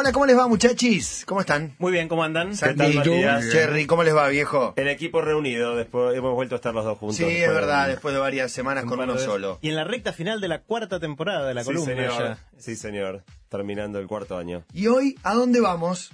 Hola, ¿cómo les va, muchachis? ¿Cómo están? Muy bien, ¿cómo andan? Santi, Matías? Cherry, ¿cómo les va, viejo? El equipo reunido, después hemos vuelto a estar los dos juntos. Sí, es de- verdad, después de varias semanas con uno solo. Y en la recta final de la cuarta temporada de la Sí, columna señor. ya. Sí, señor. Terminando el cuarto año. ¿Y hoy a dónde vamos?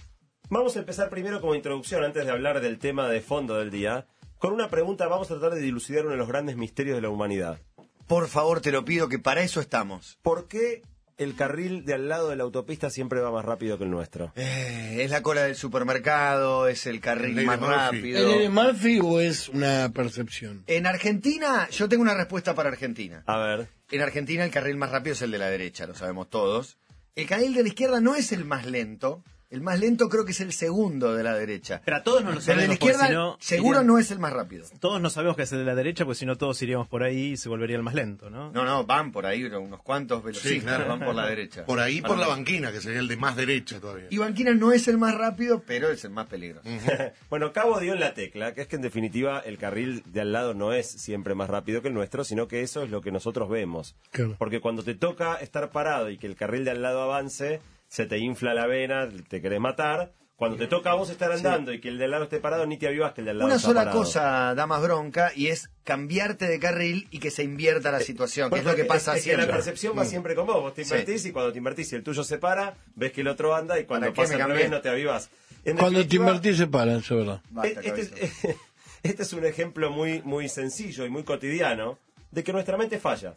Vamos a empezar primero como introducción, antes de hablar del tema de fondo del día, con una pregunta. Vamos a tratar de dilucidar uno de los grandes misterios de la humanidad. Por favor, te lo pido, que para eso estamos. ¿Por qué el carril de al lado de la autopista siempre va más rápido que el nuestro? Eh, es la cola del supermercado, es el carril El más Murphy. rápido. ¿El de Murphy o es una percepción? En Argentina, yo tengo una respuesta para Argentina. A ver. En Argentina el carril más rápido es el de la derecha, lo sabemos todos. El carril de la izquierda no es el más lento. El más lento creo que es el segundo de la derecha. Pero a todos no lo Pero el de la sabemos, izquierda seguro irían- no es el más rápido. Todos no sabemos que es el de la derecha, porque si no todos iríamos por ahí y se volvería el más lento, ¿no? No, no, van por ahí unos cuantos velocistas, van por la derecha. Por ahí, por la- banquina, que sería el de más derecha todavía. Y Banquina no es el más rápido, pero es el más peligroso. bueno, Cabo dio en la tecla, que es que en definitiva el carril de al lado no es siempre más rápido que el nuestro, sino que eso es lo que nosotros vemos. Claro. Porque cuando te toca estar parado y que el carril de al lado avance, se te infla la vena, te querés matar. Cuando te toca a vos estar andando y que el de al lado esté parado, ni te avivas que el de al lado Una está sola parado. cosa da más bronca y es cambiarte de carril y que se invierta la situación, que es lo que pasa es, es que siempre. la percepción va siempre con vos. Vos te Sí. invertís y cuando te invertís y el tuyo se para, ves que el otro anda y cuando ¿Para qué pasa al revés no te avivas. En Cuando te invertís se para, eso es verdad. Basta, este, este es un ejemplo muy, muy sencillo y muy cotidiano de que nuestra mente falla.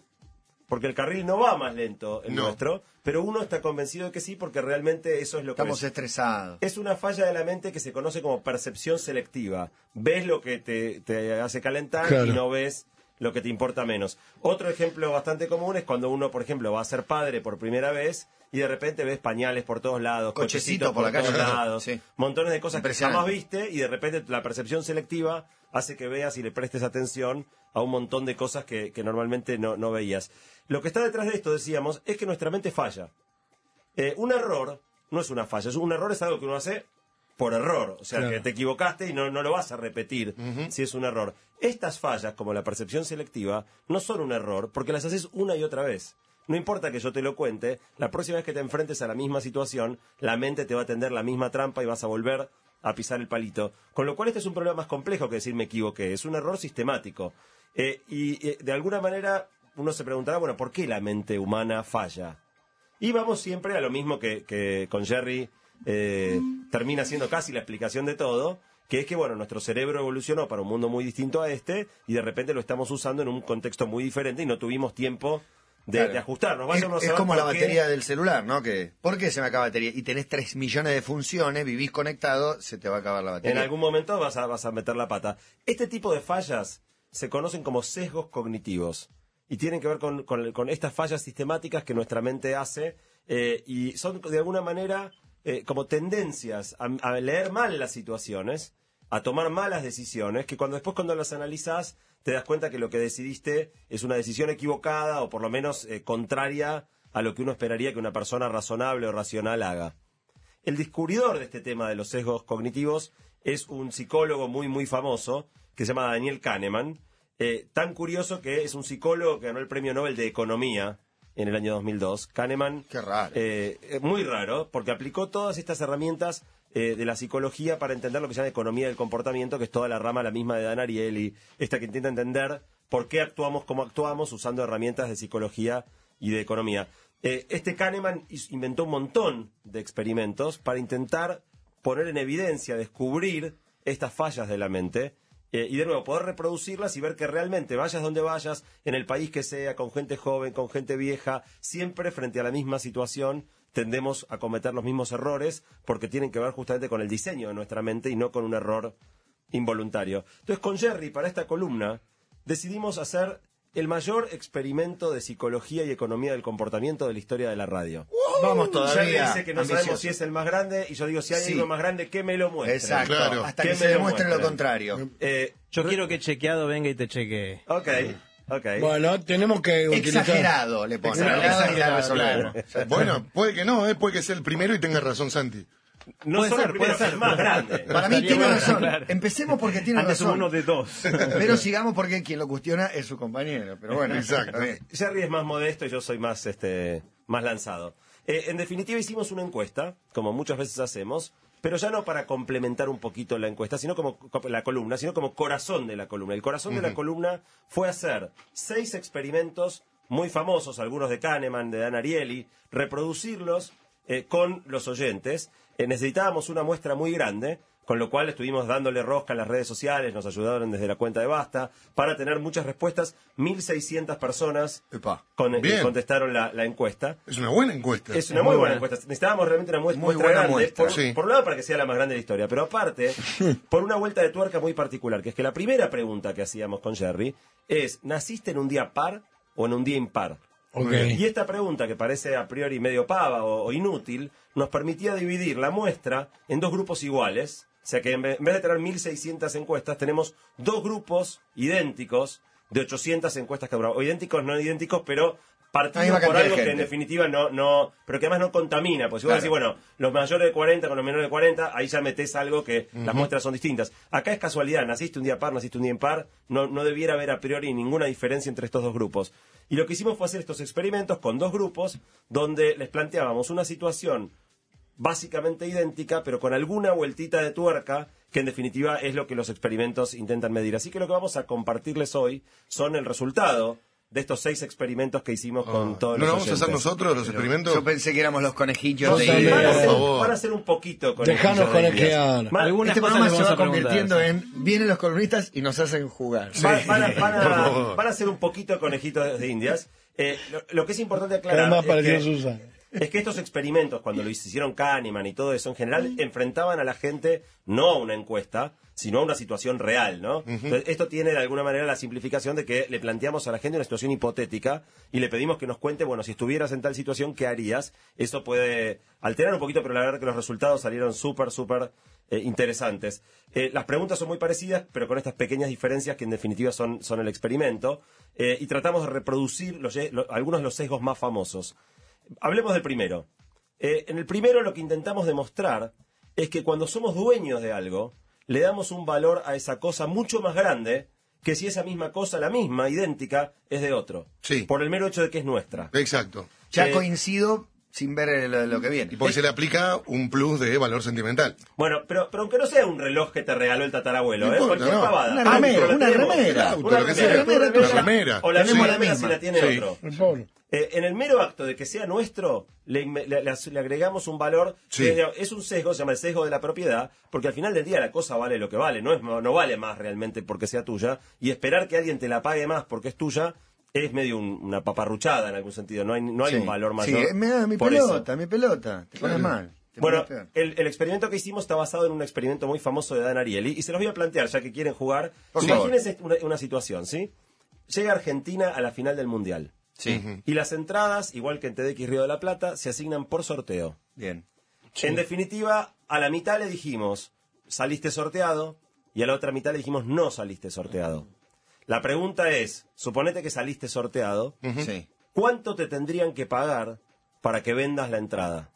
Porque el carril no va más lento el No. nuestro, pero uno está convencido de que sí, porque realmente eso es lo que Estamos es. estresados. Es una falla de la mente que se conoce como percepción selectiva. Ves lo que te, te hace calentar Claro. y no ves lo que te importa menos. Otro ejemplo bastante común es cuando uno, por ejemplo, va a ser padre por primera vez y de repente ves pañales por todos lados, Cochecito cochecitos por la calle. todos lados, Sí. montones de cosas que jamás viste y de repente la percepción selectiva hace que veas y le prestes atención a un montón de cosas que, que normalmente no, no veías. Lo que está detrás de esto, decíamos, es que nuestra mente falla. Eh, un error no es una falla, es un error es algo que uno hace por error, o sea, Claro. que te equivocaste y no, no lo vas a repetir si es un error. Estas fallas, como la percepción selectiva, no son un error porque las haces una y otra vez. No importa que yo te lo cuente, la próxima vez que te enfrentes a la misma situación, la mente te va a tender la misma trampa y vas a volver a pisar el palito. Con lo cual este es un problema más complejo que decir me equivoqué, es un error sistemático. Eh, y eh, de alguna manera uno se preguntará, bueno, ¿por qué la mente humana falla? Y vamos siempre a lo mismo que, con Jerry eh, termina siendo casi la explicación de todo, que es que, bueno, nuestro cerebro evolucionó para un mundo muy distinto a este y de repente lo estamos usando en un contexto muy diferente y no tuvimos tiempo de, Claro. de ajustarnos. Es, Vaya es saber como la qué. batería del celular, ¿no? Que, ¿Por qué se me acaba la batería? Y tenés 3 millones de funciones, vivís conectado, se te va a acabar la batería. En algún momento vas a, vas a meter la pata. Este tipo de fallas se conocen como sesgos cognitivos y tienen que ver con, con- con estas fallas sistemáticas que nuestra mente hace eh, y son de alguna manera eh, como tendencias a, a leer mal las situaciones, a tomar malas decisiones, que cuando después cuando las analizas te das cuenta que lo que decidiste es una decisión equivocada o por lo menos eh, contraria a lo que uno esperaría que una persona razonable o racional haga. El descubridor de este tema de los sesgos cognitivos es un psicólogo muy, muy famoso que se llama Daniel Kahneman. Eh, tan curioso que es un psicólogo que ganó el premio Nobel de Economía en el año 2002. Kahneman. Qué raro. eh, muy raro, porque aplicó todas estas herramientas eh, de la psicología para entender lo que se llama economía del comportamiento, que es toda la rama la misma de Dan Ariely, esta que intenta entender por qué actuamos como actuamos usando herramientas de psicología y de economía. Eh, este Kahneman inventó un montón de experimentos para intentar poner en evidencia, descubrir estas fallas de la mente eh, y de nuevo poder reproducirlas y ver que realmente vayas donde vayas, en el país que sea, con gente joven, con gente vieja, siempre frente a la misma situación tendemos a cometer los mismos errores porque tienen que ver justamente con el diseño de nuestra mente y no con un error involuntario. Entonces con Jerry, para esta columna, decidimos hacer el mayor experimento de psicología y economía del comportamiento de la historia de la radio. Vamos Jerry todavía. dice que no ambicioso. sabemos si es el más grande y yo digo si hay Sí. algo más grande que me lo muestre. Exacto, Claro. hasta Que que me se lo demuestre lo contrario. Eh, Yo quiero que chequeado venga y te chequee. ok, ok. Bueno, tenemos que utilizar... Exagerado, le pongo. Exagerado, Exagerado. Bueno, puede que no, ¿eh? puede que sea el primero y tenga razón Santi. No Puede solo ser, puede ser. más grande. Para mí tiene razón. claro. Empecemos porque tiene Antes razón. uno de dos. Pero sigamos porque quien lo cuestiona es su compañero. Pero bueno, Exacto. Jerry es más modesto y yo soy más, este, más lanzado. Eh, en definitiva, hicimos una encuesta, como muchas veces hacemos, pero ya no para complementar un poquito la encuesta, sino como co- la columna, sino como corazón de la columna. El corazón de la columna fue hacer seis experimentos muy famosos, algunos de Kahneman, de Dan Ariely, reproducirlos eh, con los oyentes. Eh, necesitábamos una muestra muy grande, con lo cual estuvimos dándole rosca en las redes sociales, nos ayudaron desde la cuenta de Basta, para tener muchas respuestas. 1.600 personas con- eh, contestaron la, la encuesta. Es una buena encuesta. Es una muy buena encuesta. Necesitábamos realmente una muestra, Muy buena grande. muestra. Por, Sí. por un lado, para que sea la más grande de la historia. Pero aparte, por una vuelta de tuerca muy particular, que es que la primera pregunta que hacíamos con Jerry es: ¿naciste en un día par o en un día impar? Y esta pregunta, que parece a priori medio pava o, inútil, nos permitía dividir la muestra en dos grupos iguales. O sea que en vez en vez de tener 1.600 encuestas, tenemos dos grupos idénticos de 800 encuestas cada uno. O idénticos, no idénticos, pero partidos misma por algo que en definitiva no, no, pero que además no contamina. Pues si vos decís, bueno, los mayores de 40 con los menores de 40, ahí ya metés algo que las muestras son distintas. Acá es casualidad, naciste un día par, naciste un día impar, no, no debiera haber a priori ninguna diferencia entre estos dos grupos. Y lo que hicimos fue hacer estos experimentos con dos grupos donde les planteábamos una situación básicamente idéntica, pero con alguna vueltita de tuerca, que en definitiva es lo que los experimentos intentan medir. Así que lo que vamos a compartirles hoy son el resultado de estos seis experimentos que hicimos con Ah, todos ¿No los lo vamos a hacer nosotros los experimentos? Yo pensé que éramos los conejillos No de sabés, India. Van a, por ser, favor. van a ser un poquito con Dejanos conejear. Algunas Este programa se va convirtiendo sí. en vienen los columnistas y nos hacen jugar. van- van a, van a- por favor. van a ser un poquito conejitos de indias. Eh, lo, lo que es importante aclarar Además es que, Susan. es que estos experimentos, cuando lo hicieron Kahneman y todo eso en general, enfrentaban a la gente no a una encuesta, sino a una situación real, ¿no? Entonces, esto tiene de alguna manera la simplificación de que le planteamos a la gente una situación hipotética y le pedimos que nos cuente, bueno, si estuvieras en tal situación, ¿qué harías? Eso puede alterar un poquito, pero la verdad que los resultados salieron súper, súper eh, interesantes. Eh, las preguntas son muy parecidas, pero con estas pequeñas diferencias que en definitiva son, son el experimento. Eh, y tratamos de reproducir los ye- lo- algunos de los sesgos más famosos. Hablemos del primero. En el primero lo que intentamos demostrar es que cuando somos dueños de algo, le damos un valor a esa cosa mucho más grande que si esa misma cosa, la misma, idéntica, es de otro. Sí. Por el mero hecho de que es nuestra. Exacto. Ya Eh, coincido sin ver lo, lo que viene. Y porque se le aplica un plus de valor sentimental. Bueno, pero, pero aunque no sea un reloj que te regaló el tatarabuelo, No ¿eh? importa, Cualquier no. pavada. Una remera, la una remera. Auto, Una lo que remera, sea. tu Una remera. O la misma la remera misma. si la tiene Sí. otro. Eh, en el mero acto de que sea nuestro, le, le- le- le agregamos un valor Sí. que es- es un sesgo, se llama el sesgo de la propiedad, porque al final del día la cosa vale lo que vale, no, es, no vale más realmente porque sea tuya, y esperar que alguien te la pague más porque es tuya es medio un- una paparruchada en algún sentido, no hay, no hay Sí. un valor Sí, mayor. me da mi eso. pelota, mi pelota. Te pones mal. te Bueno, el, el experimento que hicimos está basado en un experimento muy famoso de Dan Ariely y se los voy a plantear ya que quieren jugar. Por. Imagínense una, una situación, ¿sí? Llega Argentina a la final del Mundial. Sí, Y las entradas, igual que en TDX Río de la Plata, se asignan por sorteo. bien. En definitiva, a la mitad le dijimos, saliste sorteado, y a la otra mitad le dijimos, no saliste sorteado. La pregunta es, suponete que saliste sorteado, Sí. ¿cuánto te tendrían que pagar para que vendas la entrada?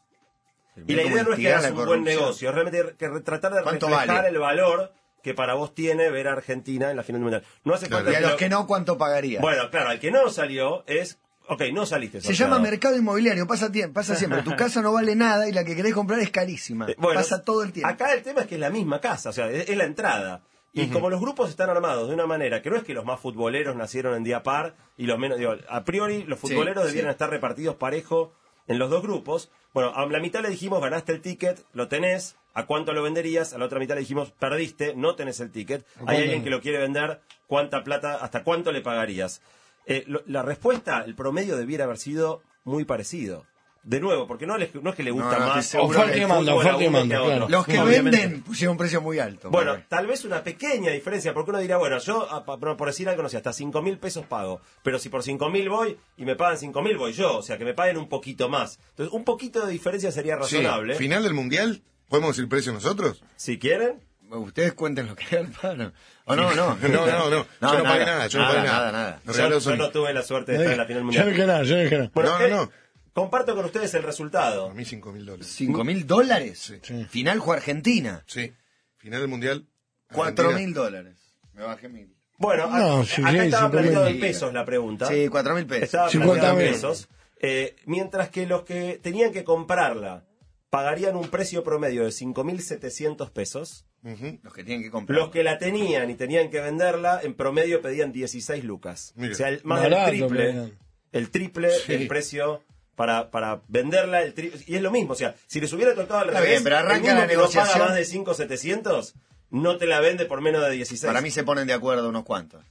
Y la idea no es que hagas un buen negocio, es realmente que re- tratar de ¿Cuánto reflejar vale? el valor que para vos tiene ver a Argentina en la final del Mundial. No hace Claro. falta Y a los lo- que no, ¿cuánto pagaría? Bueno, claro, al que no salió es... Ok, no saliste Se sorteado. llama mercado inmobiliario, pasa, tie- pasa siempre. Tu casa no vale nada y la que querés comprar es carísima. Eh, bueno, pasa todo el tiempo. Acá el tema es que es la misma casa, o sea, es, es la entrada. Y como los grupos están armados de una manera que no es que los más futboleros nacieron en día par y los menos, digo, a priori los futboleros Sí, debieran sí. estar repartidos parejo en los dos grupos. Bueno, a la mitad le dijimos, ganaste el ticket, lo tenés, ¿a cuánto lo venderías? A la otra mitad le dijimos, perdiste, no tenés el ticket. Hay alguien que lo quiere vender, ¿cuánta plata, hasta cuánto le pagarías? Eh, lo- la respuesta, el promedio debiera haber sido muy parecido. De nuevo, porque no, les- no es que le gusta No, no, más Oferta y demanda, oferta y demanda, claro. Los que Obviamente. venden pusieron un precio muy alto. Bueno, tal vez una pequeña diferencia, porque uno dirá, bueno, yo, por decir algo, no sé, hasta 5 mil pesos pago, pero si por 5 mil voy y me pagan 5 mil, voy yo, o sea, que me paguen un poquito más. Entonces, un poquito de diferencia sería Sí. razonable. Final del mundial, ¿podemos decir precio nosotros? Si quieren, Ustedes cuenten lo que hagan para. O no, no. No, no, no. Yo no pagué nada, yo no pagué nada. Nada, nada. Yo, yo no tuve la suerte de estar en la final Yo mundial. no dije nada, yo no dije nada. Bueno, no, no, eh, no. Comparto con ustedes el resultado. A mí 5 mil dólares. ¿Cinco mil dólares? Sí. Final fue Argentina. Sí. Final del mundial. Cuatro mil dólares. Me bajé mil. Bueno, No, a- sí, acá sí, estaba sí, planteado en pesos la pregunta. Sí, cuatro mil pesos. Estaba 50 planteado en pesos. Eh, mientras que los que tenían que comprarla pagarían un precio promedio de 5.700 pesos. Ujú. Los que tienen que comprar. Los que la tenían y tenían que venderla, en promedio pedían 16 lucas. Mira. o sea, el- más del triple. El triple Sí. el precio para, para venderla. El tri- y es lo mismo. O sea, si les hubiera tocado al Está revés, bien, pero arranca el mismo la que no paga negociación. más de 5.700, no te la vende por menos de 16. Para mí se ponen de acuerdo unos cuantos.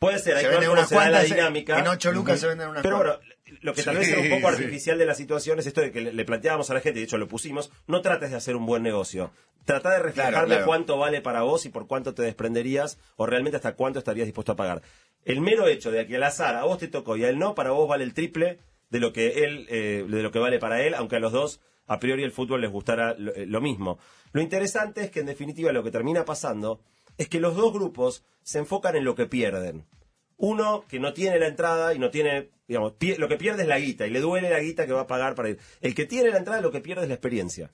Puede ser, hay Se que unas da la cuantas. dinámica. En 8 lucas se venden unas Pero cuantas. bueno, lo que tal vez Sí, era un poco sí. artificial de la situación es esto de que le, le planteábamos a la gente, y de hecho lo pusimos, no trates de hacer un buen negocio. Trata de Claro, claro. cuánto vale para vos y por cuánto te desprenderías o realmente hasta cuánto estarías dispuesto a pagar. El mero hecho de que al azar a vos te tocó y a él no, para vos vale el triple de lo que él, eh, de lo que vale para él, aunque a los dos a priori el fútbol les gustara lo, eh, lo mismo. Lo interesante es que en definitiva lo que termina pasando es que los dos grupos se enfocan en lo que pierden. Uno que no tiene la entrada y no tiene, digamos, pie- lo que pierde es la guita y le duele la guita que va a pagar para ir. El que tiene la entrada lo que pierde es la experiencia.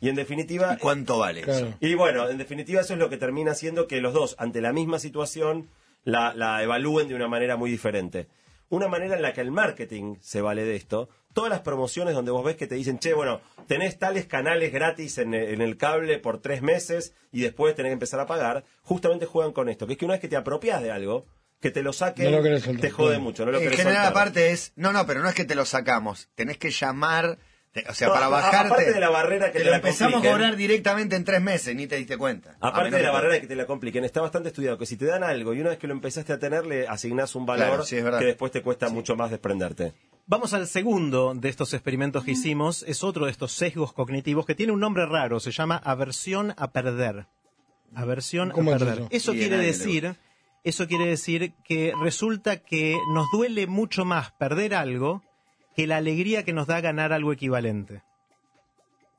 Y en definitiva, ¿Y cuánto vale eso? Y bueno, en definitiva eso es lo que termina haciendo que los dos, ante la misma situación, la, la evalúen de una manera muy diferente. Una manera en la que el marketing se vale de esto. Todas las promociones donde vos ves que te dicen, che, bueno, tenés tales canales gratis en, en el cable por tres meses y después tenés que empezar a pagar, justamente juegan con esto, que es que una vez que te apropias de algo, que te lo saquen, No lo te jode mucho. No lo en general, soltar. aparte es. No, no, pero no es que te lo sacamos. Tenés que llamar. O sea, No, para bajarte. aparte de la barrera que te la empezamos a cobrar directamente en tres meses, ni te diste cuenta. Aparte de la que- barrera que te la compliquen, está bastante estudiado que si te dan algo y una vez que lo empezaste a tener, le asignás un valor Claro, sí, es verdad. que después te cuesta mucho más desprenderte. Vamos al segundo de estos experimentos que hicimos. Es otro de estos sesgos cognitivos que tiene un nombre raro. Se llama aversión a perder. Aversión a ¿Cómo es perder. eso? Eso quiere decir, eso quiere decir que resulta que nos duele mucho más perder algo que la alegría que nos da ganar algo equivalente.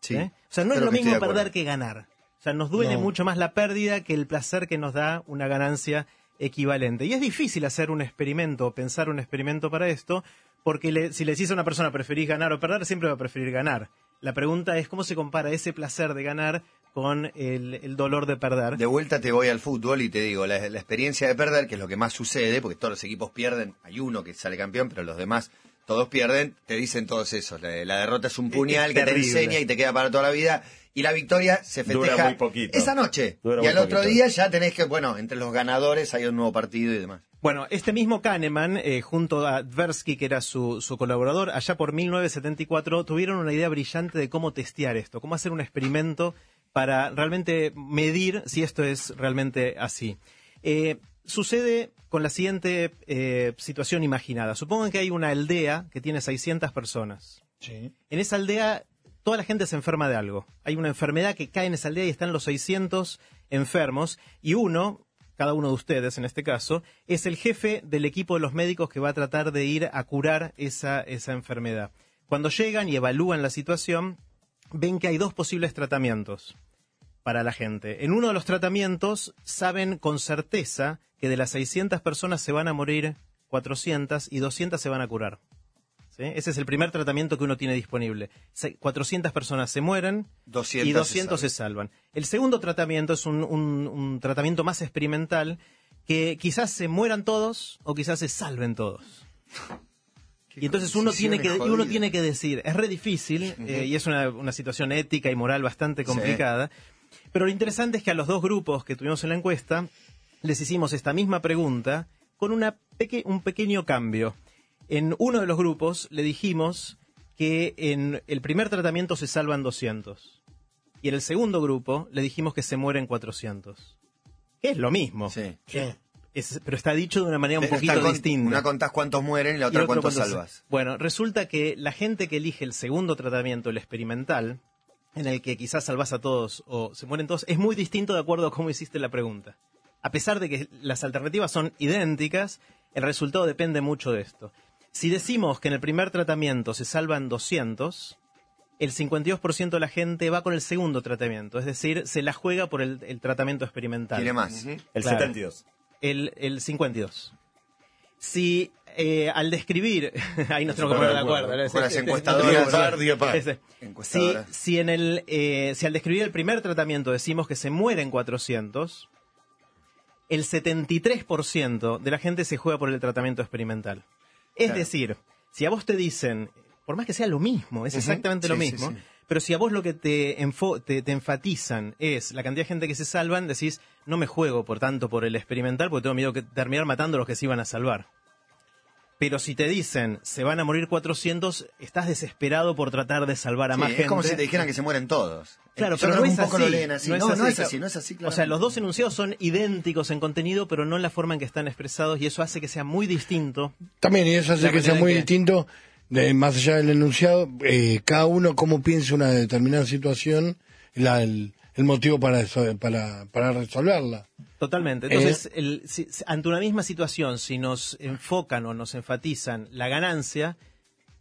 Sí, ¿eh? O sea, no es lo mismo perder que ganar. O sea, nos duele No. mucho más la pérdida que el placer que nos da una ganancia equivalente. Y es difícil hacer un experimento o pensar un experimento para esto, porque le- si le decís a una persona preferís ganar o perder, siempre va a preferir ganar. La pregunta es cómo se compara ese placer de ganar con el, el dolor de perder. De vuelta te voy al fútbol y te digo, la, la experiencia de perder, que es lo que más sucede, porque todos los equipos pierden, hay uno que sale campeón, pero los demás todos pierden, te dicen todos esos. La, la derrota es un puñal Es que te enseña y te queda para toda la vida. Y la victoria se Dura festeja muy poquito. esa noche. Dura y al otro poquito. día ya tenés que, bueno, entre los ganadores hay un nuevo partido y demás. Bueno, este mismo Kahneman, eh, junto a Tversky, que era su, su colaborador, allá por 1974, tuvieron una idea brillante de cómo testear esto, cómo hacer un experimento para realmente medir si esto es realmente así. Eh, sucede con la siguiente eh, situación imaginada. Supongan que hay una aldea que tiene 600 personas. Sí. En esa aldea toda la gente se enferma de algo. Hay una enfermedad que cae en esa aldea y están los 600 enfermos y uno, cada uno de ustedes en este caso, es el jefe del equipo de los médicos que va a tratar de ir a curar esa, esa enfermedad. Cuando llegan y evalúan la situación, ven que hay dos posibles tratamientos para la gente. En uno de los tratamientos saben con certeza que de las 600 personas se van a morir 400 y 200 se van a curar. ¿Sí? Ese es el primer tratamiento que uno tiene disponible. Se- 400 personas se mueren 200 y se 200 se salvan. El segundo tratamiento es un, un- un tratamiento más experimental que quizás se mueran todos o quizás se salven todos. Y entonces uno tiene que uno tiene que decir, es re difícil eh, y es una, una situación ética y moral bastante complicada. Pero lo interesante es que a los dos grupos que tuvimos en la encuesta les hicimos esta misma pregunta con una peque- un pequeño cambio. En uno de los grupos le dijimos que en el primer tratamiento se salvan 200 y en el segundo grupo le dijimos que se mueren 400. Que es lo mismo. Sí. Es- pero está dicho de una manera un poquito con- distinta. Una contás cuántos mueren y la otra cuántos- salvas. Bueno, resulta que la gente que elige el segundo tratamiento, el experimental, en el que quizás salvas a todos o se mueren todos, es muy distinto de acuerdo a cómo hiciste la pregunta. A pesar de que las alternativas son idénticas, el resultado depende mucho de esto. Si decimos que en el primer tratamiento se salvan 200, el 52% de la gente va con el segundo tratamiento, es decir, se la juega por el, el tratamiento experimental. Quiere más. El Claro. 72. El, el 52. Si eh, al describir, ahí nos tenemos que poner de acuerdo. si, en el, eh, si al describir el primer tratamiento decimos que se mueren 400, el 73% de la gente se juega por el tratamiento experimental. Es Claro. decir, Si a vos te dicen, por más que sea lo mismo, es exactamente lo Sí, mismo, sí. pero si a vos lo que te, te enfatizan es la cantidad de gente que se salvan, decís, no me juego por tanto por el experimental porque tengo miedo que terminar matando a los que se iban a salvar. Pero si te dicen, se van a morir 400, estás desesperado por tratar de salvar a Sí, más gente. es como si te dijeran que se mueren todos. Claro, Yo pero no que es un poco así. lo leen así. No, no es así, claro. no es así, O sea, los dos enunciados son idénticos en contenido, pero no en la forma en que están expresados y eso hace que sea muy distinto. También, y eso hace que sea muy que- distinto, de, más allá del enunciado, eh, cada uno cómo piensa una determinada situación, la- el, el motivo para, eso- para, para resolverla. Totalmente. Entonces, el- si- ante una misma situación, si nos enfocan o nos enfatizan la ganancia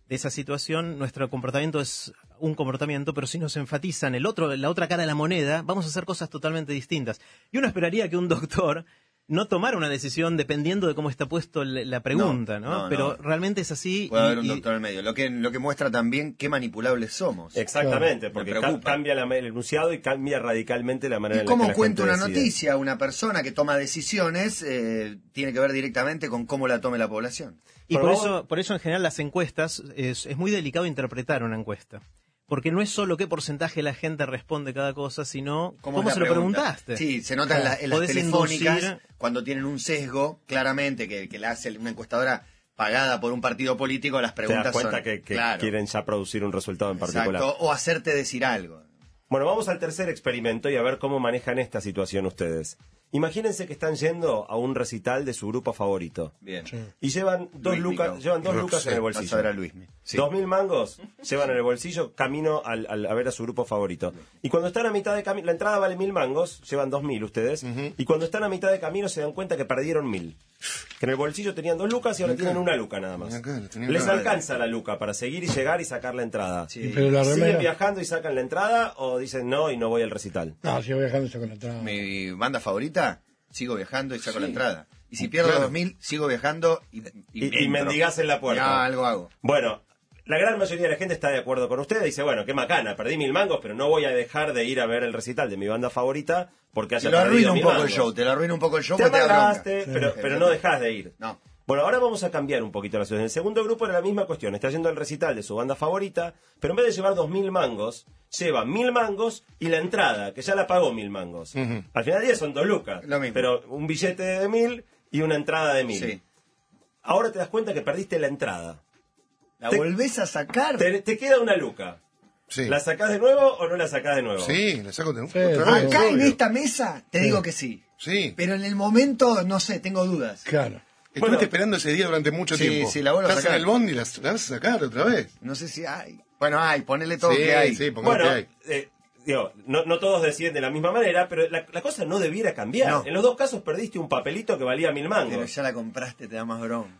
de esa situación, nuestro comportamiento es un comportamiento, pero si nos enfatizan el otro, la otra cara de la moneda, vamos a hacer cosas totalmente distintas. Y uno esperaría que un doctor no tomara una decisión dependiendo de cómo está puesto el- la pregunta, ¿no? No, no, pero no. realmente es así. Puede y- haber un y- doctor en el medio. Lo que, lo que muestra también qué manipulables somos. Exactamente, Me porque ca- cambia la- el enunciado y cambia radicalmente la manera ¿Y en la que cómo la cuenta gente una decide. noticia una persona que toma decisiones? eh, tiene que ver directamente con cómo la tome la población. Y por vamos- eso, por eso en general las encuestas es, es muy delicado interpretar una encuesta. Porque no es solo qué porcentaje la gente responde cada cosa, sino cómo, se lo pregunta? preguntaste. Sí, se nota en, la- en las telefónicas inducir- cuando tienen un sesgo, claramente, que, que la hace una encuestadora pagada por un partido político, las Te preguntas das cuenta son... que, que claro, quieren ya producir un resultado en particular. exacto, o hacerte decir algo. Bueno, vamos al tercer experimento y a ver cómo manejan esta situación ustedes. Imagínense que están yendo a un recital de su grupo favorito Bien. y llevan dos lucas, llevan dos Roxette, lucas en el a bolsillo. ver a Luismi. Sí. Dos mil mangos llevan en el bolsillo camino al, al- a ver a su grupo favorito. Y cuando están a mitad de camino, la entrada vale mil mangos, llevan dos mil ustedes. Y cuando están a mitad de camino se dan cuenta que perdieron mil. Que en el bolsillo tenían dos lucas y ahora tienen una luca nada más. Les alcanza la luca para seguir y llegar y sacar la entrada. Sí. Pero la ¿Siguen viajando y sacan la entrada o dicen no y no voy al recital? No, sigo viajando con la entrada. Mi banda favorita, sigo viajando y saco la entrada. Y si pierdo Claro. 2000, sigo viajando y, Y, y mendigás en la puerta. Ya, algo hago. Bueno, la gran mayoría de la gente está de acuerdo con usted. Dice, bueno, qué macana, perdí mil mangos, pero no voy a dejar de ir a ver el recital de mi banda favorita porque Te haya lo arruina perdido un mil poco el show, te lo arruina un poco el show, Te porque te amargaste, pero, pero no dejás de ir. No. Bueno, ahora vamos a cambiar un poquito la situación. El segundo grupo era la misma cuestión. Está yendo al recital de su banda favorita, pero en vez de llevar dos mil mangos, lleva mil mangos y la entrada, que ya la pagó mil mangos. Al final del día son dos lucas. Lo mismo. Pero un billete de mil y una entrada de mil. Sí. Ahora te das cuenta que perdiste la entrada. ¿La Te- volvés a sacar? Te, te queda una luca. Sí. ¿La sacás de nuevo o no la sacás de nuevo? Sí, la saco de Sí, vez, Acá en esta mesa te digo que sí. Sí. Pero en el momento, no sé, tengo dudas. Claro. Estuviste Bueno. esperando ese día durante mucho Sí, tiempo. sí, la vuelvo a sacar. en el bondi y la, la vas a sacar otra vez. No sé si hay. Bueno, hay, ponele todo sí, que hay. sí, Bueno, que hay. eh, digo, no, no todos deciden de la misma manera, pero la, la cosa no debiera cambiar. No. En los dos casos perdiste un papelito que valía mil Pero mangos. ya la compraste, te da más bronca.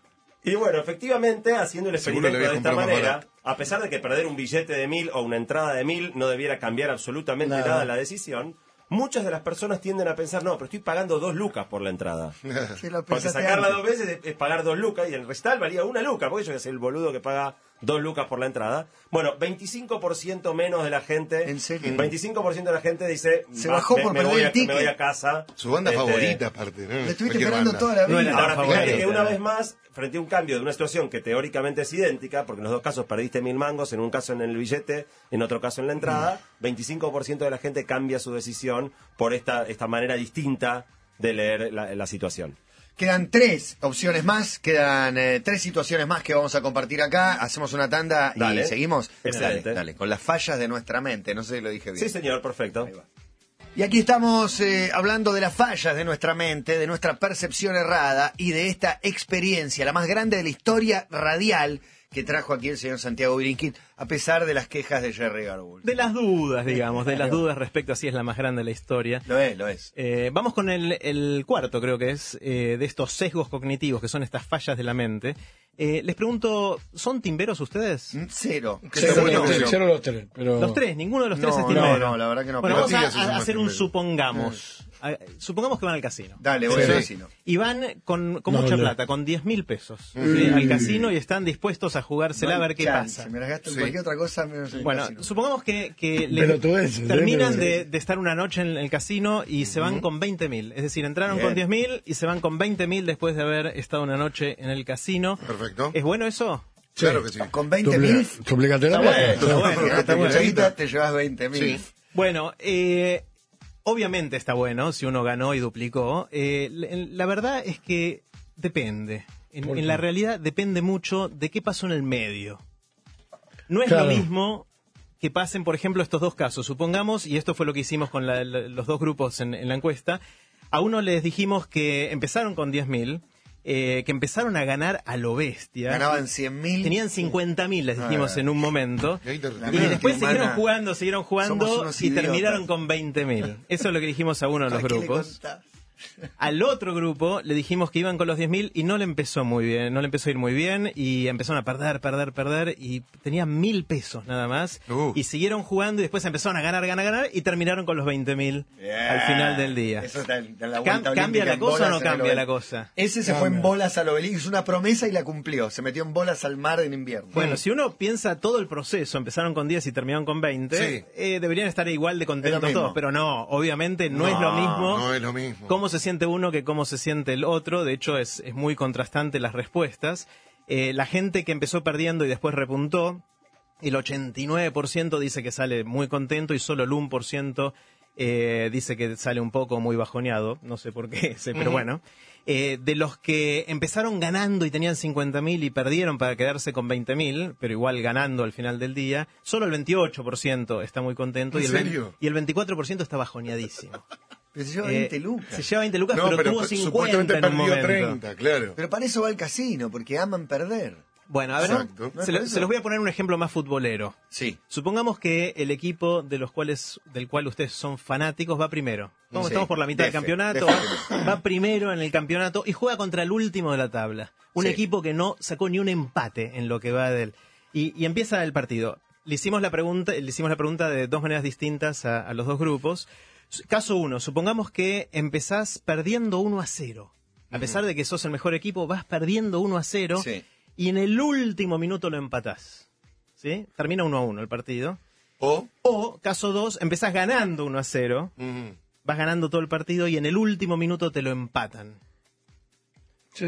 Y bueno, efectivamente, haciendo el experimento de esta manera, a pesar de que perder un billete de mil o una entrada de mil no debiera cambiar absolutamente Nada. nada la decisión, muchas de las personas tienden a pensar, no, pero estoy pagando dos lucas por la entrada. Sí, Porque sacarla antes. dos veces es- es pagar dos lucas y el recital valía una luca, porque yo soy el boludo que paga dos lucas por la entrada. Bueno, 25% menos de la gente. ¿En serio? 25% de la gente dice. Se "Va, bajó me- por me perder voy el a, ticket". Me voy a casa. Su banda Este, favorita, aparte. ¿no? Estuviste esperando banda. toda la No vida. Ahora, Ah, fíjate que una vez más, frente a un cambio de una situación que teóricamente es idéntica, porque en los dos casos perdiste mil mangos, en un caso en el billete, en otro caso en la entrada, 25% de la gente cambia su decisión por esta, esta manera distinta de leer la, la situación. Quedan tres opciones más, quedan eh, tres situaciones más que vamos a compartir acá. Hacemos una tanda y seguimos. Excelente. Dale, dale, con las fallas de nuestra mente. No sé si lo dije bien. Sí, señor, perfecto. Ahí va. Y aquí estamos eh, hablando de las fallas de nuestra mente, de nuestra percepción errada y de esta experiencia, la más grande de la historia radial que trajo aquí el señor Santiago Brinquit, a pesar de las quejas de Jerry Garbull. De las dudas, digamos, de las dudas respecto a si es la más grande de la historia. Lo es, lo es. Eh, vamos con el, el cuarto, creo que es, eh, de estos sesgos cognitivos, que son estas fallas de la mente. Eh, les pregunto, ¿son timberos ustedes? Mm, Cero. Que Cero, tres, cero. cero los tres. Pero... Los tres, ninguno de los tres No, es no, timbero. no, la verdad que no, Bueno, pero vamos a, hacer un supongamos. A- supongamos que van al casino. Dale, voy Sí. al vecino. Y van con, con No, mucha no. plata, con 10 mil pesos ¿sí? al casino y están dispuestos a jugársela a ver qué Chance, pasa. Me las gasto en Sí. cualquier otra cosa menos en el Bueno, casino. supongamos que, que le- ¿eh? terminan de, de estar una noche en el casino y se van con 20 mil. Es decir, entraron Bien. con 10 mil y se van con 20 mil después de haber estado una noche en el casino. Perfecto. ¿Es bueno eso? Claro que sí. Con 20 Duplica- mil. Bueno, está bueno, está bueno. te llevas 20 mil. Sí. Bueno, eh, obviamente está bueno si uno ganó y duplicó. Eh, la, verdad es que depende. En, la realidad depende mucho de qué pasó en el medio. No es Claro. lo mismo que pasen, por ejemplo, estos dos casos. Supongamos, y esto fue lo que hicimos con la- la- los dos grupos en, en la encuesta, a uno les dijimos que empezaron con 10.000, eh, que empezaron a ganar a lo bestia. Ganaban 100 mil. Tenían 50.000, les dijimos Ah. en un momento. Y después humana. siguieron jugando, siguieron jugando y idiotas. terminaron con 20.000. Eso es lo que dijimos a uno de los ¿Para qué le grupos. Al otro grupo le dijimos que iban con los 10.000 y no le empezó muy bien, no le empezó a ir muy bien y empezaron a perder, perder, perder y tenían mil pesos nada más Uh. y siguieron jugando y después empezaron a ganar, ganar, ganar y terminaron con los 20.000 al final del día. Eso está en la Cam- ¿Cambia la cosa o no cambia la cosa? Ese se fue en bolas al obelisco, hizo una promesa y la cumplió. Se metió en bolas al mar en invierno. Bueno, si uno piensa todo el proceso, empezaron con 10 y terminaron con 20, Sí. eh, deberían estar igual de contentos todos, pero no, obviamente no, es lo mismo. No es lo mismo. Cómo se siente uno que cómo se siente el otro. De hecho, es, es muy contrastante las respuestas. Eh, la gente que empezó perdiendo y después repuntó, el 89% dice que sale muy contento y solo el 1% eh, dice que sale un poco muy bajoneado. No sé por qué, sé, pero bueno. Eh, de los que empezaron ganando y tenían 50.000 y perdieron para quedarse con 20.000, pero igual ganando al final del día, solo el 28% está muy contento ¿En y el, serio? y el 24% está bajoneadísimo. Pero se lleva Eh, 20 lucas. Se lleva 20 lucas, No, pero, pero tuvo pe- 50 supuestamente en un perdió momento. 30, claro. Pero para eso va al casino, porque aman perder. Bueno, a ver, Exacto. se, lo- se los voy a poner un ejemplo más futbolero. Sí. Supongamos que el equipo de los cuales, del cual ustedes son fanáticos va primero. Como Sí, estamos por la mitad defe, del campeonato, defe. va primero en el campeonato y juega contra el último de la tabla. Un Sí. equipo que no sacó ni un empate en lo que va del. Y, y empieza el partido. Le hicimos la pregunta, le hicimos la pregunta de dos maneras distintas a, a los dos grupos. Caso uno, supongamos que empezás perdiendo 1 a 0. A pesar de que sos el mejor equipo, vas perdiendo 1 a 0 Sí. y en el último minuto lo empatás. ¿Sí? Termina 1 a 1 el partido. O, O, caso 2, empezás ganando 1 a 0, mm, vas ganando todo el partido y en el último minuto te lo empatan. Sí.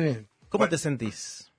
¿Cómo Bueno. te sentís?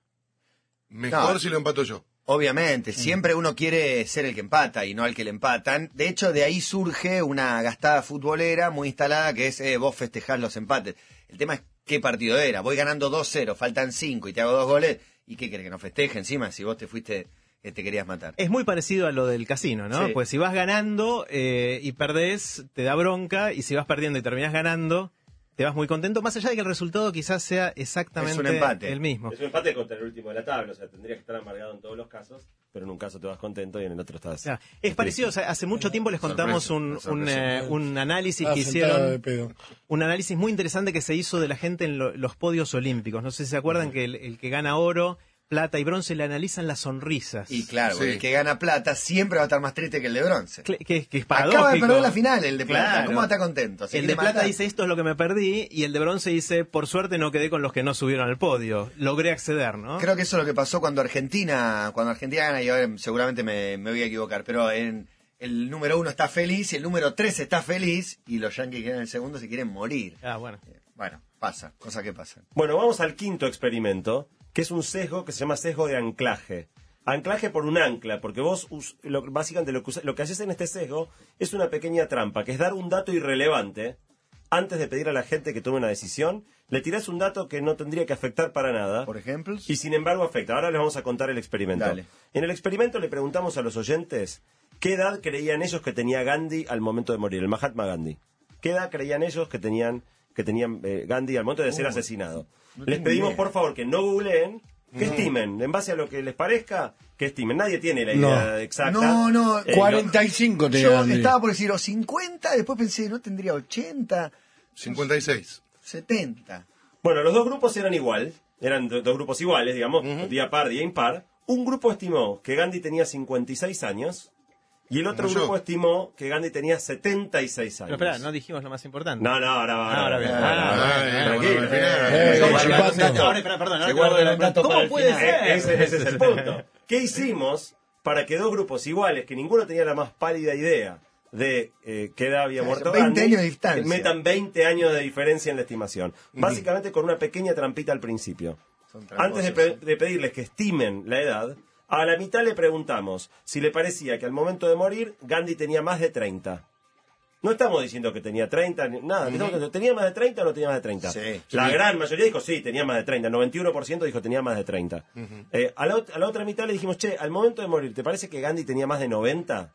mejor No. si lo empato yo. Obviamente, siempre uno quiere ser el que empata y no al que le empatan. De hecho, de ahí surge una gastada futbolera muy instalada que es eh, vos festejás los empates. El tema es qué partido era. Voy ganando 2-0, faltan 5 y te hago dos goles. ¿Y qué querés que no festeje encima si vos te fuiste, que te querías matar? Es muy parecido a lo del casino, ¿no? Sí. Pues si vas ganando eh, y perdés, te da bronca, y si vas perdiendo y terminás ganando, te vas muy contento, más allá de que el resultado quizás sea exactamente Es un empate. el mismo. Es un empate contra el último de la tabla, o sea, tendrías que estar amargado en todos los casos, pero en un caso te vas contento y en el otro estás. Es parecido, o sea, hace mucho tiempo les contamos un, Sorpresa, un, sorpresa. eh, un análisis Ah, que hicieron, un análisis muy interesante que se hizo de la gente en lo- los podios olímpicos. No sé si se acuerdan que el, el que gana oro, plata y bronce le analizan las sonrisas. Y claro, Sí. el que gana plata siempre va a estar más triste que el de bronce. Que, que es Acaba de paradójico. perder la final el de plata. Claro. ¿Cómo está contento? ¿Se El de plata matar? dice esto es lo que me perdí y el de bronce dice por suerte no quedé con los que no subieron al podio. Logré acceder, ¿no? Creo que eso es lo que pasó cuando Argentina, cuando Argentina gana, y ahora seguramente me, me voy a equivocar, pero en el número uno está feliz y el número tres está feliz y los yankees que eran el segundo se quieren morir. Ah, bueno. Eh, Bueno, pasa, cosas que pasan. Bueno, vamos al quinto experimento, que es un sesgo que se llama sesgo de anclaje. Anclaje por un ancla, porque vos, us- lo- básicamente lo que, lo que haces en este sesgo es una pequeña trampa, que es dar un dato irrelevante antes de pedir a la gente que tome una decisión. Le tirás un dato que no tendría que afectar para nada. Por ejemplo, Y sin embargo afecta. Ahora les vamos a contar el experimento. Dale. En el experimento le preguntamos a los oyentes qué edad creían ellos que tenía Gandhi al momento de morir, el Mahatma Gandhi. ¿Qué edad creían ellos que tenían que tenían eh, Gandhi al momento de ser asesinado? No les pedimos idea. por favor que no googleen, que estimen, en base a lo que les parezca, que estimen. Nadie tiene la No. idea exacta. No, no, Eh, 45 te yo estaba por decir o 50, después pensé, no tendría 80, 56. 70. Bueno, los dos grupos eran igual, eran do- dos grupos iguales, digamos, día par, día impar. Un grupo estimó que Gandhi tenía 56 años y el otro Como yo. grupo estimó que Gandhi tenía 76 años. Pero espera, no dijimos lo más importante. No, no, ahora va. Ah, ahora bien. ahora, Ah, tranquilo. Ahora, perdón, Se el ¿Cómo puede ser? Eh, ese, es el punto. ¿Qué hicimos para que dos grupos iguales, que ninguno tenía la más pálida idea de eh, qué edad había muerto 20 Gandhi, años de distancia. metan 20 años de diferencia en la estimación? Básicamente con una pequeña trampita al principio. Antes de, tramposos, pe- de pedirles que estimen la edad, A la mitad le preguntamos si le parecía que al momento de morir Gandhi tenía más de 30. No estamos diciendo que tenía 30, ni- nada. estamos diciendo, ¿Tenía más de 30 o no tenía más de 30? Sí. la Sí. gran mayoría dijo sí, tenía más de 30. 91% dijo tenía más de 30. Eh, a, la, ot- a la otra mitad le dijimos, che, al momento de morir, ¿te parece que Gandhi tenía más de 90?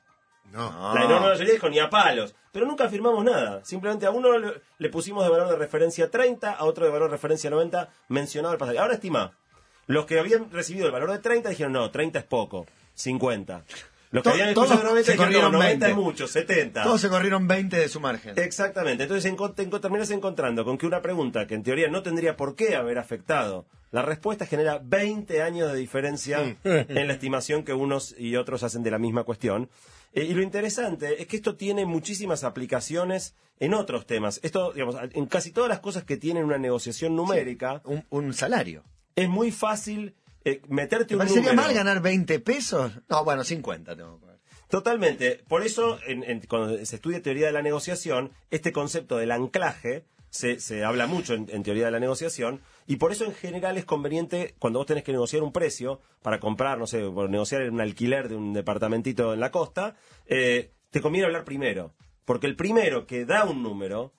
No. La enorme mayoría dijo ni a palos. Pero nunca afirmamos nada. Simplemente a uno le, le pusimos de valor de referencia 30, a otro de valor de referencia 90, mencionado el pasaje. Ahora estima. Los que habían recibido el valor de 30 dijeron, no, 30 es poco, 50. Los que habían todos escuchado 90 se dijeron, no, corrieron 90 es 20. mucho, 70. Todos se corrieron 20 de su margen. Exactamente. Entonces te terminas encontrando con que una pregunta que en teoría no tendría por qué haber afectado, la respuesta genera 20 años de diferencia en la estimación que unos y otros hacen de la misma cuestión. Eh, y lo interesante es que esto tiene muchísimas aplicaciones en otros temas. Esto, digamos, en casi todas las cosas que tienen una negociación numérica, Un, un salario. Es muy fácil eh, meterte ¿Te un número. mal ganar 20 pesos? No, bueno, 50 tengo que. Totalmente. Por eso, en- en- cuando se estudia teoría de la negociación, este concepto del anclaje se, se habla mucho en, en teoría de la negociación, y por eso en general es conveniente, cuando vos tenés que negociar un precio para comprar, no sé, por negociar un alquiler de un departamentito en la costa, eh, te conviene hablar primero. Porque el primero que da un número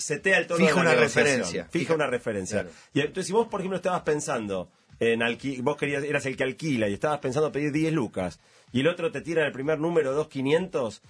setea el tono Fija de la una referencia. Fija, Fija- una referencia. Claro. Y entonces, si vos, por ejemplo, estabas pensando en alqui vos querías, eras el que alquila y estabas pensando pedir 10 lucas, y el otro te tira el primer número 2500,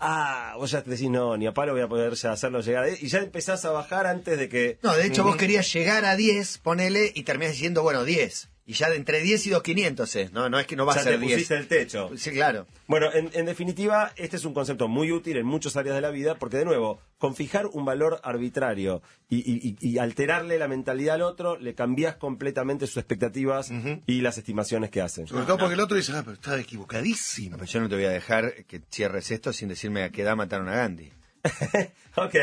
ah, vos ya te decís, no, ni a palo voy a poder ya hacerlo llegar. a 10", Y ya empezás a bajar antes de que. No, de hecho vos querías llegar a 10, ponele, y terminás diciendo, bueno, 10. Y ya de entre 10 y 2.500 es, ¿no? No es que no va ya a ser te 10. pusiste el techo. Sí, claro. Bueno, en, en definitiva, este es un concepto muy útil en muchas áreas de la vida, porque de nuevo, con fijar un valor arbitrario y, y- y- y alterarle la mentalidad al otro, le cambiás completamente sus expectativas y las estimaciones que hacen. Sobre todo porque el otro dice, ah, pero está equivocadísimo. Pero yo no te voy a dejar que cierres esto sin decirme a qué edad mataron a Gandhi. Ok.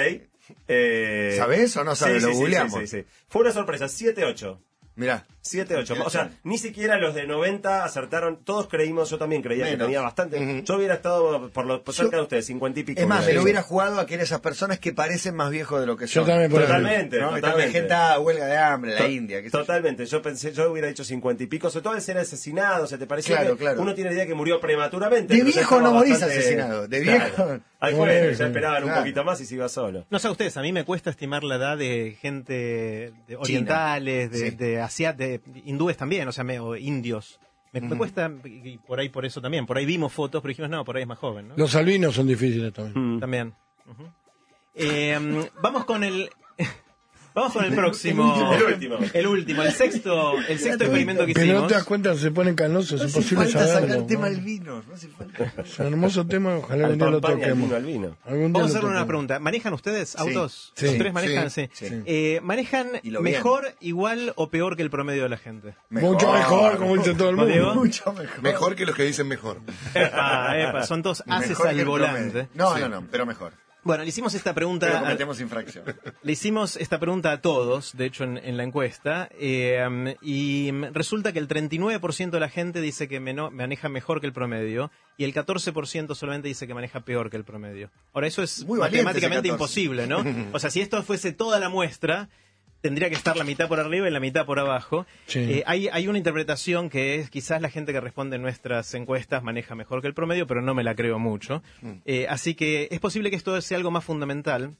Eh, ¿Sabés o no sabés? sí, Lo sí, sí, googleamos. sí, sí, sí. Fue una sorpresa, 7-8. Mirá. 7-8. O sea, ni siquiera los de 90 acertaron. Todos creímos, yo también creía que tenía bastante. Yo hubiera estado por lo por cerca de ustedes, 50 y pico. Es más, me lo hubiera jugado a que eran esas personas que parecen más viejos de lo que Yo son. también por Totalmente, ¿no? Totalmente. vegetados, huelga de hambre, la To- India. qué. Totalmente, yo pensé, yo hubiera dicho 50 y pico, sobre todo al ser asesinado, o sea, te parecía Claro, que claro. uno tiene la idea que murió prematuramente. De viejo no morís bastante- asesinado, de Claro. viejo- bien, ya esperaban un claro. poquito más y se iba solo. No sé a ustedes, a mí me cuesta estimar la edad de gente de orientales, de, Sí. de de hindúes también, o sea, me- o indios. Me, me cuesta, y por ahí por eso también, por ahí vimos fotos, pero dijimos, no, por ahí es más joven, ¿no? Los albinos son difíciles también. Mm. También. Eh, vamos con el... Vamos con el próximo. El último. El último, el sexto, el sexto experimento que Pero no hicimos. te das cuenta, se ponen canosos, No es imposible falta saberlo. sacar tema ¿no? al vino. No hace falta. Es un hermoso tema, ojalá Al algún día lo al toquemos. vino, al vino. Algún día Vamos a hacerle una pregunta. ¿Manejan ustedes autos? Sí. ¿Los tres manejan? Sí. sí, sí. Eh, ¿Manejan mejor, igual o peor que el promedio de la gente? Mucho mejor, como dice todo el mundo. Mucho mejor. Mejor que los que dicen mejor. Epa, epa, son todos haces al el volante. No, no, no, pero mejor. Bueno, le hicimos esta pregunta. Pero a- cometemos infracción. Le hicimos esta pregunta a todos, de hecho, en, en la encuesta, eh, um, y resulta que el 39% de la gente dice que maneja mejor que el promedio, y el 14% solamente dice que maneja peor que el promedio. Ahora, eso es Muy matemáticamente ese 14. imposible, ¿no? O sea, si esto fuese toda la muestra, tendría que estar la mitad por arriba y la mitad por abajo. Sí. Eh, hay, hay una interpretación que es quizás la gente que responde en nuestras encuestas maneja mejor que el promedio, pero no me la creo mucho. Eh, así que es posible que esto sea algo más fundamental.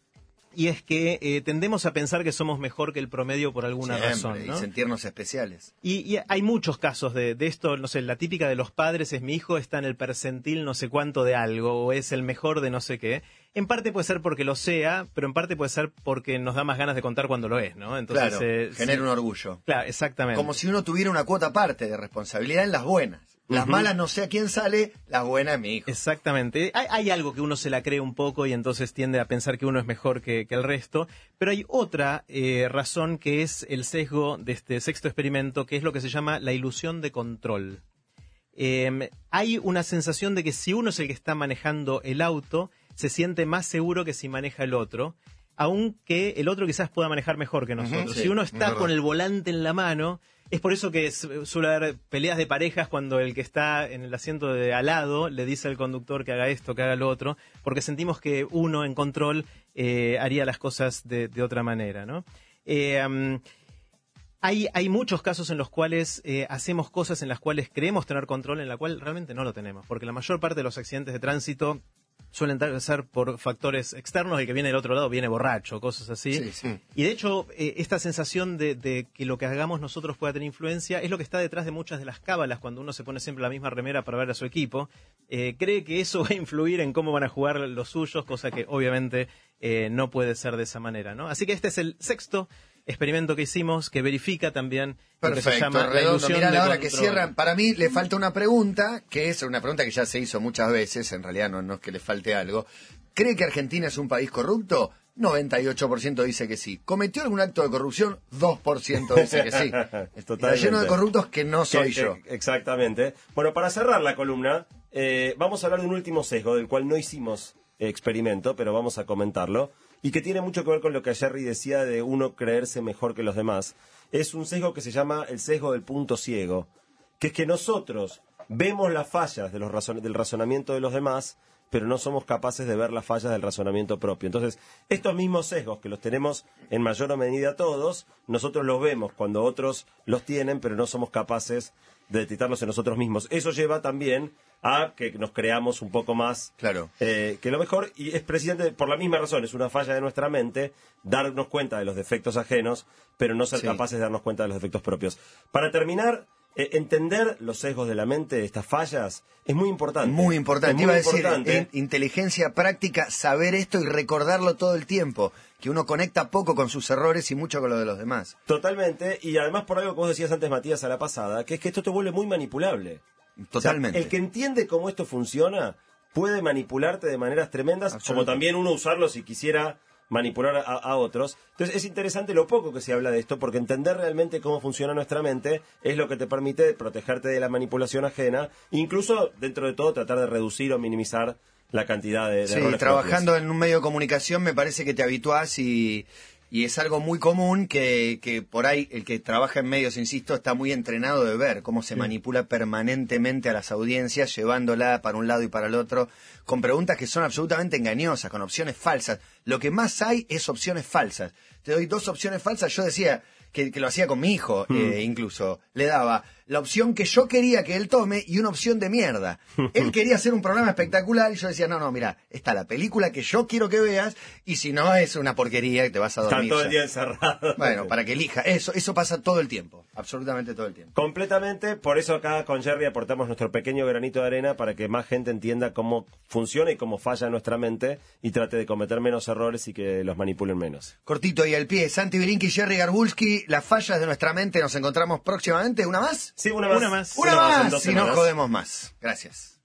Y es que eh, tendemos a pensar que somos mejor que el promedio por alguna Siempre, razón. ¿no? Y sentirnos especiales. Y, y hay muchos casos de, de esto, no sé, la típica de los padres es mi hijo está en el percentil no sé cuánto de algo, o es el mejor de no sé qué. En parte puede ser porque lo sea, pero en parte puede ser porque nos da más ganas de contar cuando lo es, ¿no? Entonces, claro, eh, genera sí. un orgullo. Claro, exactamente. Como si uno tuviera una cuota aparte de responsabilidad en las buenas. Las malas no sé a quién sale, las buenas es mi hijo. Exactamente. Hay, hay algo que uno se la cree un poco y entonces tiende a pensar que uno es mejor que, que el resto, pero hay otra eh, razón que es el sesgo de este sexto experimento, que es lo que se llama la ilusión de control. Eh, hay una sensación de que si uno es el que está manejando el auto, se siente más seguro que si maneja el otro, aunque el otro quizás pueda manejar mejor que nosotros. sí, si uno es está con el volante en la mano, es por eso que su- suele haber peleas de parejas cuando el que está en el asiento de al lado le dice al conductor que haga esto, que haga lo otro, porque sentimos que uno en control eh, haría las cosas de, de otra manera, ¿no? Eh, hay muchos casos en los cuales eh, hacemos cosas en las cuales creemos tener control, en la cual realmente no lo tenemos, porque la mayor parte de los accidentes de tránsito suelen ser por factores externos, el que viene del otro lado viene borracho, cosas así. Sí, sí. Y de hecho, eh, esta sensación de, de que lo que hagamos nosotros pueda tener influencia es lo que está detrás de muchas de las cábalas cuando uno se pone siempre la misma remera para ver a su equipo. Eh, cree que eso va a influir en cómo van a jugar los suyos, cosa que obviamente eh, no puede ser de esa manera. ¿no? Así que este es el sexto experimento que hicimos que verifica también lo que se Perfecto, llama la ilusión Mirá de la hora que cierran. Para mí le falta una pregunta, que es una pregunta que ya se hizo muchas veces, en realidad no, no es que le falte algo. ¿Cree que Argentina es un país corrupto? 98% dice que sí. ¿Cometió algún acto de corrupción? 2% dice que sí. Está Totalmente. lleno de corruptos que no soy Que- yo. que- exactamente. Bueno, para cerrar la columna, eh, vamos a hablar de un último sesgo del cual no hicimos experimento, pero vamos a comentarlo, y que tiene mucho que ver con lo que Jerry decía de uno creerse mejor que los demás. Es un sesgo que se llama el sesgo del punto ciego, que es que nosotros vemos las fallas de los del razonamiento de los demás, pero no somos capaces de ver las fallas del razonamiento propio. Entonces, estos mismos sesgos que los tenemos en mayor o medida todos, nosotros los vemos cuando otros los tienen, pero no somos capaces de detectarlos en nosotros mismos. Eso lleva también a que nos creamos un poco más Claro. eh, que lo mejor, y es precisamente por la misma razón, es una falla de nuestra mente, darnos cuenta de los defectos ajenos, pero no ser Sí. capaces de darnos cuenta de los defectos propios. Para terminar, entender los sesgos de la mente, estas fallas, es muy importante. Muy importante. Es muy Iba a decir, importante. inteligencia práctica, saber esto y recordarlo todo el tiempo. Que uno conecta poco con sus errores y mucho con lo de los demás. Totalmente, y además por algo que vos decías antes, Matías, a la pasada, que es que esto te vuelve muy manipulable. Totalmente. O sea, el que entiende cómo esto funciona puede manipularte de maneras tremendas, como también uno usarlo si quisiera manipular a, a otros. Entonces es interesante lo poco que se habla de esto, porque entender realmente cómo funciona nuestra mente es lo que te permite protegerte de la manipulación ajena, incluso dentro de todo tratar de reducir o minimizar la cantidad de, de Sí, trabajando propios. en un medio de comunicación me parece que te habituás y, y es algo muy común que, que por ahí el que trabaja en medios, insisto, está muy entrenado de ver cómo se manipula permanentemente a las audiencias, llevándola para un lado y para el otro, con preguntas que son absolutamente engañosas, con opciones falsas. Lo que más hay es opciones falsas. Te doy dos opciones falsas. Yo decía que, que lo hacía con mi hijo, eh, incluso. Le daba la opción que yo quería que él tome y una opción de mierda. Él quería hacer un programa espectacular y yo decía, no, no, mira, está la película que yo quiero que veas y si no es una porquería y te vas a Está dormir. todo el ya". día encerrado. Bueno, para que elija. Eso, eso pasa todo el tiempo. Absolutamente todo el tiempo. Completamente, por eso acá con Jerry aportamos nuestro pequeño granito de arena para que más gente entienda cómo funciona y cómo falla nuestra mente y trate de cometer menos errores y que los manipulen menos. Cortito y al pie. Santi Bilinki, Jerry Garbulski, las fallas de nuestra mente. Nos encontramos próximamente. ¿Una más? Sí, una más. Una más. Una más. dos Si no jodemos más. Gracias.